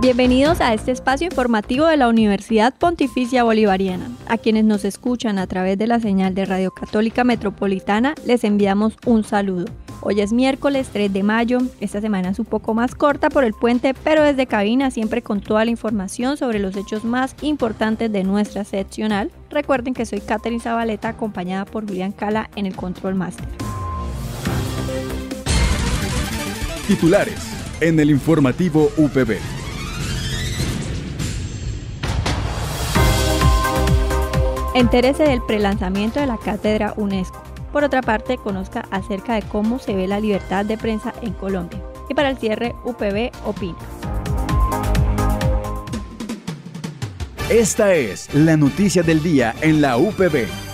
Bienvenidos a este espacio informativo de la Universidad Pontificia Bolivariana. A quienes nos escuchan a través de la señal de Radio Católica Metropolitana, les enviamos un saludo. Hoy es miércoles 3 de mayo, esta semana es un poco más corta por el puente, pero desde cabina siempre con toda la información sobre los hechos más importantes de nuestra seccional. Recuerden que soy Catherine Zabaleta acompañada por Julián Cala en el Control Master. Titulares en el informativo UPB. Entérese del prelanzamiento de la cátedra UNESCO. Por otra parte, conozca acerca de cómo se ve la libertad de prensa en Colombia. Y para el cierre, UPB opina. Esta es la noticia del día en la UPB.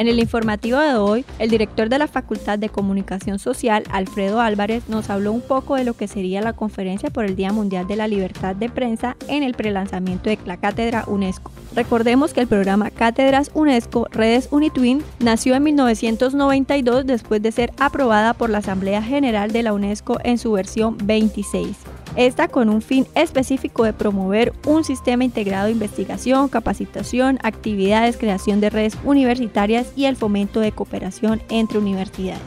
En el informativo de hoy, el director de la Facultad de Comunicación Social, Alfredo Álvarez, nos habló un poco de lo que sería la conferencia por el Día Mundial de la Libertad de Prensa en el prelanzamiento de la Cátedra UNESCO. Recordemos que el programa Cátedras UNESCO Redes Unitwin nació en 1992 después de ser aprobada por la Asamblea General de la UNESCO en su versión 26. Esta con un fin específico de promover un sistema integrado de investigación, capacitación, actividades, creación de redes universitarias y el fomento de cooperación entre universidades.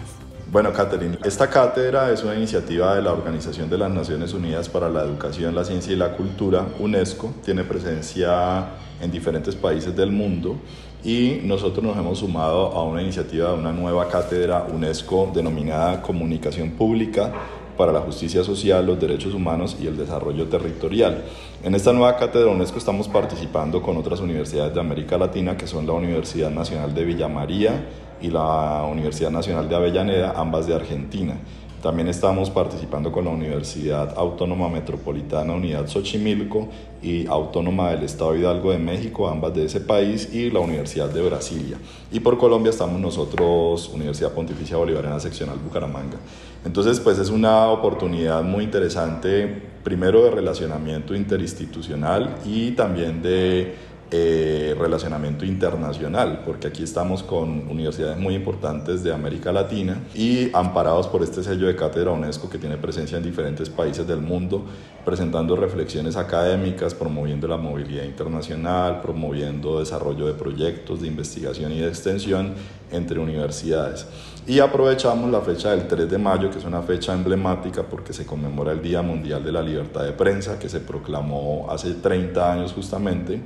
Bueno, Catherine, esta cátedra es una iniciativa de la Organización de las Naciones Unidas para la Educación, la Ciencia y la Cultura, UNESCO. Tiene presencia en diferentes países del mundo y nosotros nos hemos sumado a una iniciativa de una nueva cátedra UNESCO denominada Comunicación Pública para la justicia social, los derechos humanos y el desarrollo territorial. En esta nueva cátedra UNESCO estamos participando con otras universidades de América Latina, que son la Universidad Nacional de Villa María y la Universidad Nacional de Avellaneda, ambas de Argentina. También estamos participando con la Universidad Autónoma Metropolitana Unidad Xochimilco y Autónoma del Estado Hidalgo de México, ambas de ese país, y la Universidad de Brasilia. Y por Colombia estamos nosotros, Universidad Pontificia Bolivariana Seccional Bucaramanga. Entonces, pues es una oportunidad muy interesante, primero de relacionamiento interinstitucional y también de eh, relacionamiento internacional, porque aquí estamos con universidades muy importantes de América Latina y amparados por este sello de cátedra UNESCO que tiene presencia en diferentes países del mundo, presentando reflexiones académicas, promoviendo la movilidad internacional, promoviendo desarrollo de proyectos de investigación y de extensión entre universidades. Y aprovechamos la fecha del 3 de mayo, que es una fecha emblemática porque se conmemora el Día Mundial de la Libertad de Prensa, que se proclamó hace 30 años justamente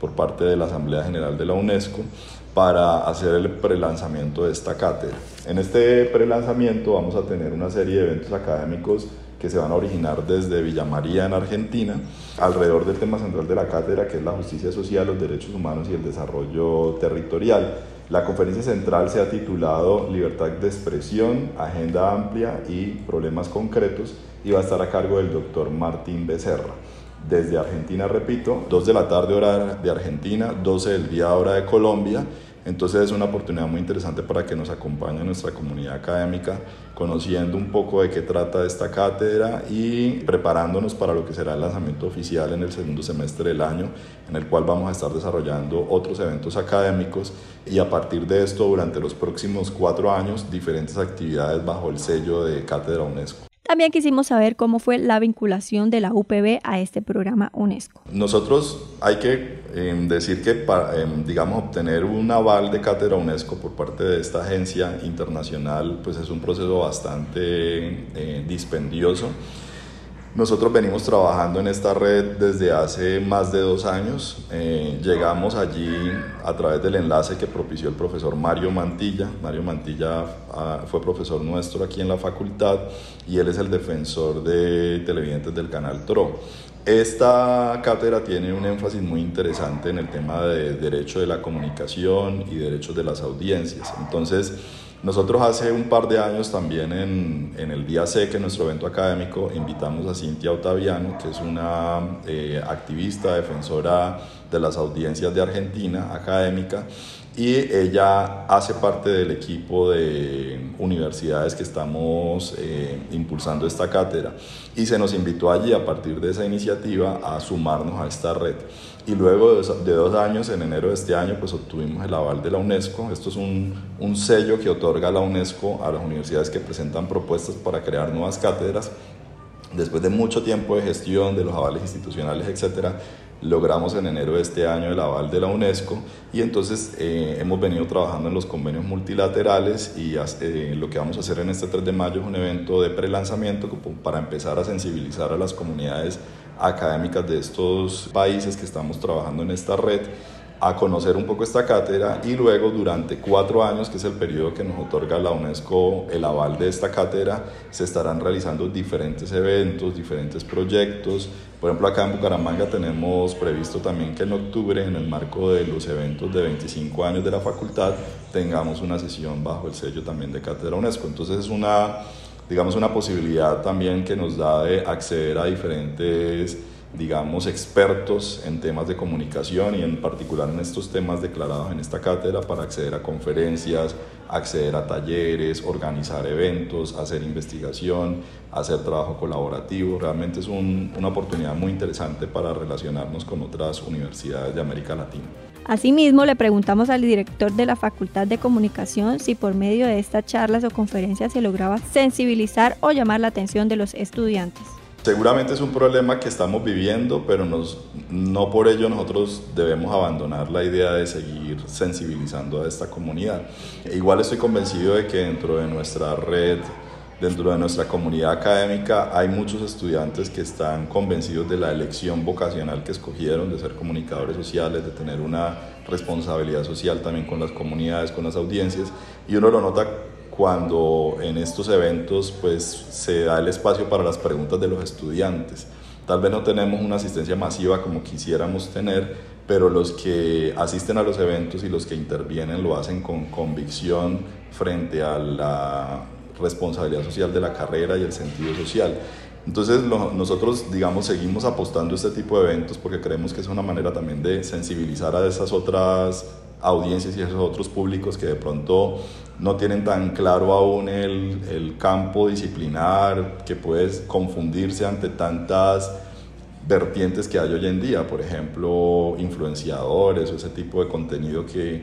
por parte de la Asamblea General de la UNESCO para hacer el prelanzamiento de esta cátedra. En este prelanzamiento vamos a tener una serie de eventos académicos que se van a originar desde Villa María en Argentina, alrededor del tema central de la cátedra, que es la justicia social, los derechos humanos y el desarrollo territorial. La conferencia central se ha titulado Libertad de expresión, Agenda amplia y problemas concretos y va a estar a cargo del doctor Martín Becerra desde Argentina, repito, 2 de la tarde hora de Argentina, 12 del día hora de Colombia. Entonces es una oportunidad muy interesante para que nos acompañe nuestra comunidad académica, conociendo un poco de qué trata esta cátedra y preparándonos para lo que será el lanzamiento oficial en el segundo semestre del año, en el cual vamos a estar desarrollando otros eventos académicos y a partir de esto, durante los próximos cuatro años, diferentes actividades bajo el sello de Cátedra UNESCO. También quisimos saber cómo fue la vinculación de la UPB a este programa UNESCO. Nosotros hay que em, decir que para, em, digamos, obtener un aval de cátedra UNESCO por parte de esta agencia internacional, pues es un proceso bastante eh, dispendioso. Nosotros venimos trabajando en esta red desde hace más de dos años. Eh, llegamos allí a través del enlace que propició el profesor Mario Mantilla. Mario Mantilla ah, fue profesor nuestro aquí en la facultad y él es el defensor de televidentes del canal TRO. Esta cátedra tiene un énfasis muy interesante en el tema de derecho de la comunicación y derechos de las audiencias. Entonces, Nosotros hace un par de años también en, en el Día C, que es nuestro evento académico, invitamos a Cintia Otaviano, que es una eh, activista, defensora de las audiencias de Argentina, académica, y ella hace parte del equipo de universidades que estamos eh, impulsando esta cátedra y se nos invitó allí a partir de esa iniciativa a sumarnos a esta red. Y luego de dos años, en enero de este año, pues obtuvimos el aval de la UNESCO. Esto es un, un sello que otorga la UNESCO a las universidades que presentan propuestas para crear nuevas cátedras después de mucho tiempo de gestión de los avales institucionales, etcétera, logramos en enero de este año el aval de la UNESCO y entonces eh, hemos venido trabajando en los convenios multilaterales y eh, lo que vamos a hacer en este 3 de mayo es un evento de prelanzamiento para empezar a sensibilizar a las comunidades académicas de estos países que estamos trabajando en esta red a conocer un poco esta cátedra y luego durante cuatro años, que es el periodo que nos otorga la UNESCO el aval de esta cátedra, se estarán realizando diferentes eventos, diferentes proyectos. Por ejemplo, acá en Bucaramanga tenemos previsto también que en octubre, en el marco de los eventos de 25 años de la facultad, tengamos una sesión bajo el sello también de Cátedra UNESCO. Entonces es una, digamos, una posibilidad también que nos da de acceder a diferentes digamos, expertos en temas de comunicación y en particular en estos temas declarados en esta cátedra para acceder a conferencias, acceder a talleres, organizar eventos, hacer investigación, hacer trabajo colaborativo. Realmente es una oportunidad muy interesante para relacionarnos con otras universidades de América Latina. Asimismo, le preguntamos al director de la Facultad de Comunicación si por medio de estas charlas o conferencias se lograba sensibilizar o llamar la atención de los estudiantes. Seguramente es un problema que estamos viviendo, pero no por ello nosotros debemos abandonar la idea de seguir sensibilizando a esta comunidad. Igual estoy convencido de que dentro de nuestra red, dentro de nuestra comunidad académica, hay muchos estudiantes que están convencidos de la elección vocacional que escogieron de ser comunicadores sociales, de tener una responsabilidad social también con las comunidades, con las audiencias, y uno lo nota cuando en estos eventos pues se da el espacio para las preguntas de los estudiantes. Tal vez no tenemos una asistencia masiva como quisiéramos tener, pero los que asisten a los eventos y los que intervienen lo hacen con convicción frente a la responsabilidad social de la carrera y el sentido social. Entonces nosotros, digamos, seguimos apostando a este tipo de eventos porque creemos que es una manera también de sensibilizar a esas otras audiencias y esos otros públicos que de pronto no tienen tan claro aún el, el campo disciplinar, que puede confundirse ante tantas vertientes que hay hoy en día, por ejemplo, influenciadores o ese tipo de contenido que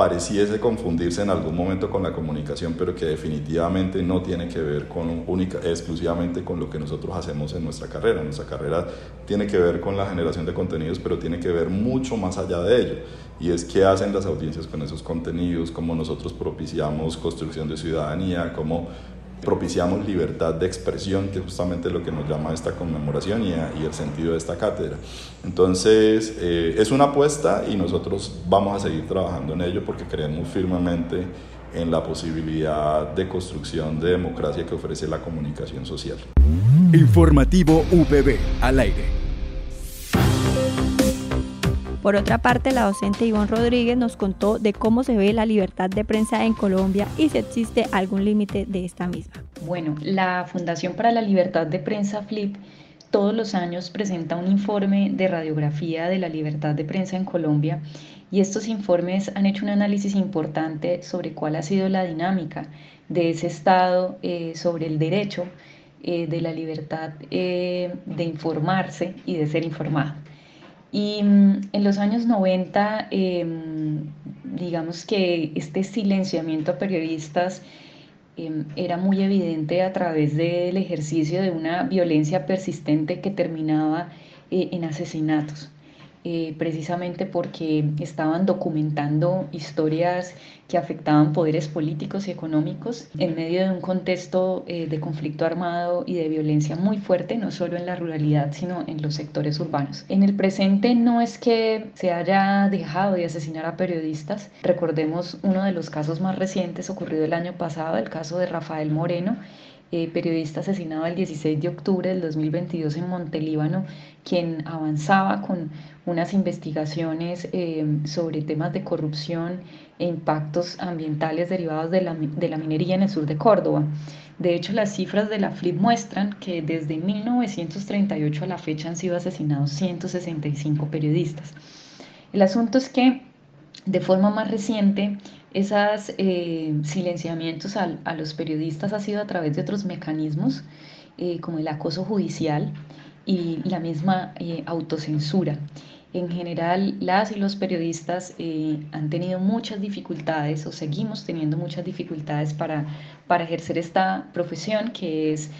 pareciese confundirse en algún momento con la comunicación, pero que definitivamente no tiene que ver con única, exclusivamente con lo que nosotros hacemos en nuestra carrera. Nuestra carrera tiene que ver con la generación de contenidos, pero tiene que ver mucho más allá de ello. Y es qué hacen las audiencias con esos contenidos, cómo nosotros propiciamos construcción de ciudadanía, cómo propiciamos libertad de expresión, que es justamente lo que nos llama esta conmemoración y, el sentido de esta cátedra. Entonces, eh, es una apuesta y nosotros vamos a seguir trabajando en ello porque creemos firmemente en la posibilidad de construcción de democracia que ofrece la comunicación social. Informativo VB al aire. Por otra parte, la docente Ivonne Rodríguez nos contó de cómo se ve la libertad de prensa en Colombia y si existe algún límite de esta misma. Bueno, la Fundación para la Libertad de Prensa FLIP todos los años presenta un informe de radiografía de la libertad de prensa en Colombia y estos informes han hecho un análisis importante sobre cuál ha sido la dinámica de ese Estado eh, sobre el derecho eh, de la libertad eh, de informarse y de ser informado. Y mm, en los años 90, em, digamos que este silenciamiento a periodistas em, era muy evidente a través del ejercicio de una violencia persistente que terminaba eh, en asesinatos. Eh, precisamente porque estaban documentando historias que afectaban poderes políticos y económicos en medio de un contexto eh, de conflicto armado y de violencia muy fuerte, no solo en la ruralidad, sino en los sectores urbanos. En el presente no es que se haya dejado de asesinar a periodistas, recordemos uno de los casos más recientes ocurrido el año pasado, el caso de Rafael Moreno, eh, periodista asesinado el 16 de octubre del 2022 en Montelíbano, quien avanzaba con unas investigaciones eh, sobre temas de corrupción e impactos ambientales derivados de la, de la minería en el sur de Córdoba. De hecho, las cifras de la FLIP muestran que desde 1938 a la fecha han sido asesinados 165 periodistas. El asunto es que de forma más reciente, esos eh, silenciamientos a, los periodistas ha sido a través de otros mecanismos, eh, como el acoso judicial y la misma eh, autocensura. En general, las y los periodistas han tenido muchas dificultades o seguimos teniendo muchas dificultades para, para ejercer esta profesión que es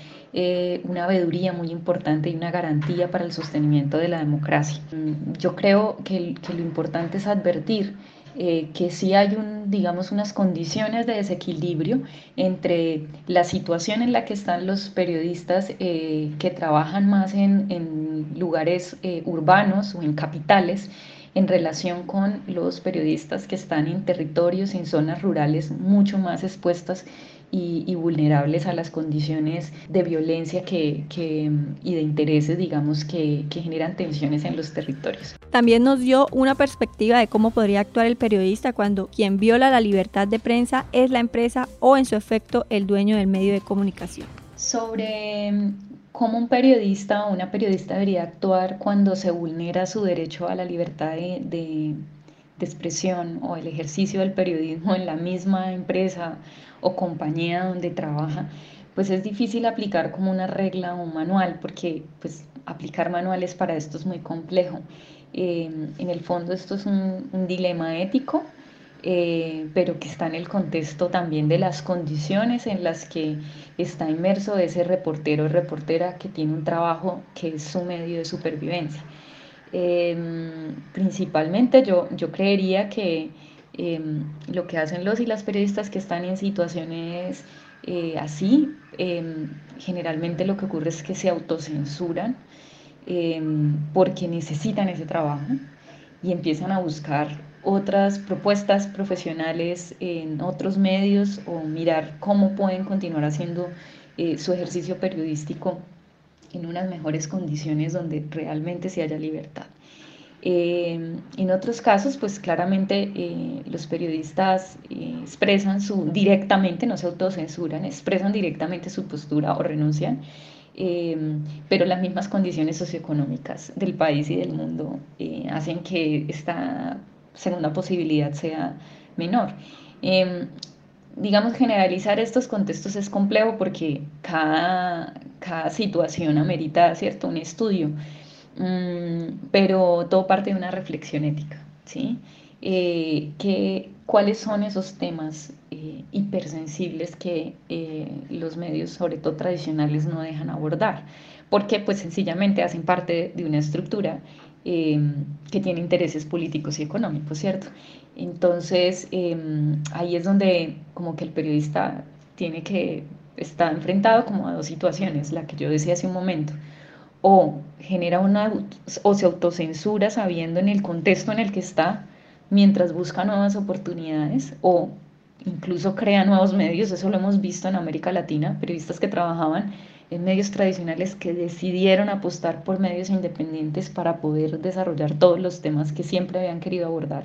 una veeduría muy importante y una garantía para el sostenimiento de la democracia. Yo creo que, que lo importante es advertir eh, que sí hay un, digamos, unas condiciones de desequilibrio entre la situación en la que están los periodistas eh, que trabajan más en, lugares eh, urbanos o en capitales en relación con los periodistas que están en territorios, en zonas rurales mucho más expuestas y, vulnerables a las condiciones de violencia que, y de intereses, digamos, que, que generan tensiones en los territorios. También nos dio una perspectiva de cómo podría actuar el periodista cuando quien viola la libertad de prensa es la empresa o en su efecto el dueño del medio de comunicación. Sobre mm, cómo un periodista o una periodista debería actuar cuando se vulnera su derecho a la libertad de, de, de expresión o el ejercicio del periodismo en la misma empresa o compañía donde trabaja, pues es difícil aplicar como una regla o un manual, porque pues aplicar manuales para esto es muy complejo. Eh, en el fondo esto es un, dilema ético, eh, pero que está en el contexto también de las condiciones en las que está inmerso ese reportero o reportera que tiene un trabajo que es su medio de supervivencia. Eh, principalmente yo, yo creería que Em, lo que hacen los y las periodistas que están en situaciones eh, así, em, generalmente lo que ocurre es que se autocensuran em, porque necesitan ese trabajo y empiezan a buscar otras propuestas profesionales en otros medios o mirar cómo pueden continuar haciendo eh, su ejercicio periodístico en unas mejores condiciones donde realmente se haya libertad. Eh, en otros casos, pues claramente eh, los periodistas eh, expresan su directamente, no se autocensuran, expresan directamente su postura o renuncian, pero las mismas condiciones socioeconómicas del país y del mundo hacen que esta segunda posibilidad sea menor. digamos, generalizar estos contextos es complejo porque cada, cada situación amerita, ¿cierto?, un estudio. Mm, pero todo parte de una reflexión ética, ¿sí? Eh, que, ¿Cuáles son esos temas eh, hipersensibles que eh, los medios, sobre todo tradicionales, no dejan abordar? Porque pues sencillamente hacen parte de una estructura que tiene intereses políticos y económicos, ¿cierto? Entonces, ahí es donde como que el periodista tiene que estar enfrentado como a dos situaciones, la que yo decía hace un momento, o genera una o se autocensura sabiendo en el contexto en el que está mientras busca nuevas oportunidades o incluso crea nuevos medios, eso lo hemos visto en América Latina, periodistas que trabajaban en medios tradicionales que decidieron apostar por medios independientes para poder desarrollar todos los temas que siempre habían querido abordar.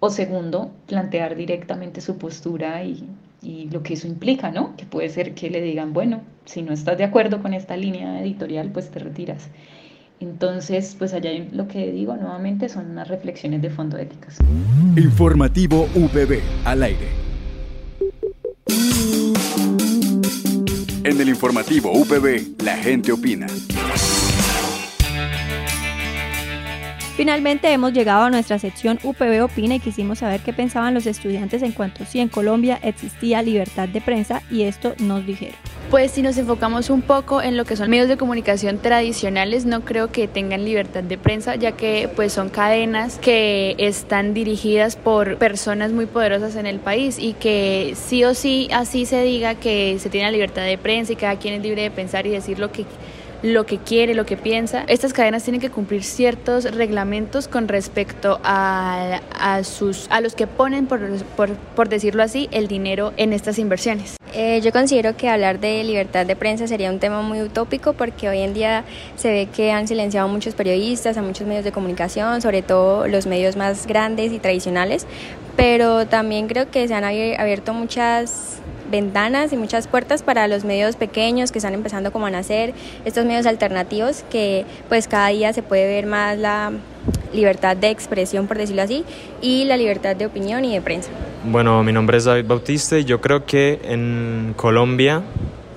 O segundo, plantear directamente su postura y, y lo que eso implica, ¿no? Que puede ser que le digan, bueno, si no estás de acuerdo con esta línea editorial, pues te retiras. Entonces, pues allá lo que digo nuevamente son unas reflexiones de fondo éticas. Informativo VB al aire. En el informativo UPB, la gente opina. Finalmente hemos llegado a nuestra sección UPB Opina y quisimos saber qué pensaban los estudiantes en cuanto si en Colombia existía libertad de prensa y esto nos dijeron. Pues si nos enfocamos un poco en lo que son medios de comunicación tradicionales, no creo que tengan libertad de prensa, ya que pues son cadenas que están dirigidas por personas muy poderosas en el país y que sí o sí así se diga que se tiene la libertad de prensa y cada quien es libre de pensar y decir lo que lo que quiere, lo que piensa. Estas cadenas tienen que cumplir ciertos reglamentos con respecto a, sus, a los que ponen, por, por, decirlo así, el dinero en estas inversiones. Eh, yo considero que hablar de libertad de prensa sería un tema muy utópico porque hoy en día se ve que han silenciado a muchos periodistas, a muchos medios de comunicación, sobre todo los medios más grandes y tradicionales, pero también creo que se han abierto muchas ventanas y muchas puertas para los medios pequeños que están empezando como a nacer, estos medios alternativos que pues cada día se puede ver más la libertad de expresión, por decirlo así, y la libertad de opinión y de prensa. Bueno, mi nombre es David Bautista y yo creo que en Colombia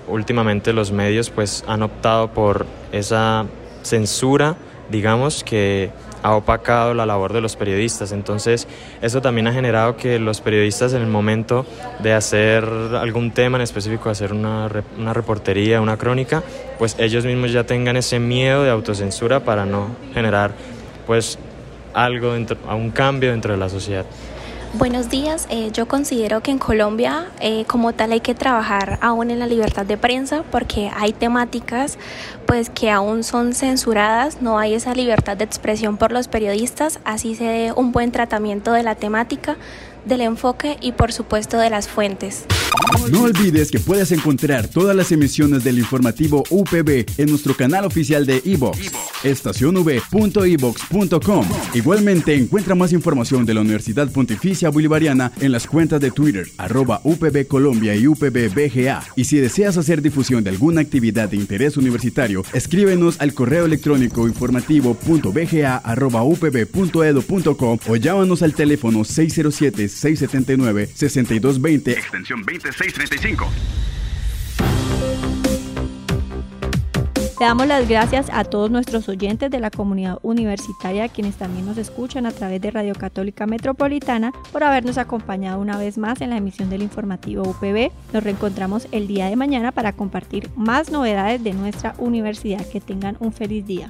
últimamente los medios pues han optado por esa censura, digamos, que ha opacado la labor de los periodistas. Entonces, eso también ha generado que los periodistas en el momento de hacer algún tema en específico, hacer una, una reportería, una crónica, pues ellos mismos ya tengan ese miedo de autocensura para no generar pues algo, dentro, a un cambio dentro de la sociedad. Buenos días, eh, yo considero que en Colombia eh, como tal hay que trabajar aún en la libertad de prensa porque hay temáticas pues que aún son censuradas, no hay esa libertad de expresión por los periodistas, así se dé un buen tratamiento de la temática, del enfoque y por supuesto de las fuentes. No olvides que puedes encontrar todas las emisiones del informativo UPB en nuestro canal oficial de iVox, estacionv.evox.com. Igualmente encuentra más información de la Universidad Pontificia Bolivariana en las cuentas de Twitter, arroba UPB Colombia y UPB BGA. Y si deseas hacer difusión de alguna actividad de interés universitario, escríbenos al correo electrónico informativo.bga.upb.edu.com o llámanos al teléfono 607-679-6220, extensión 2635. Le damos las gracias a todos nuestros oyentes de la comunidad universitaria, quienes también nos escuchan a través de Radio Católica Metropolitana, por habernos acompañado una vez más en la emisión del informativo UPB. Nos reencontramos el día de mañana para compartir más novedades de nuestra universidad. Que tengan un feliz día.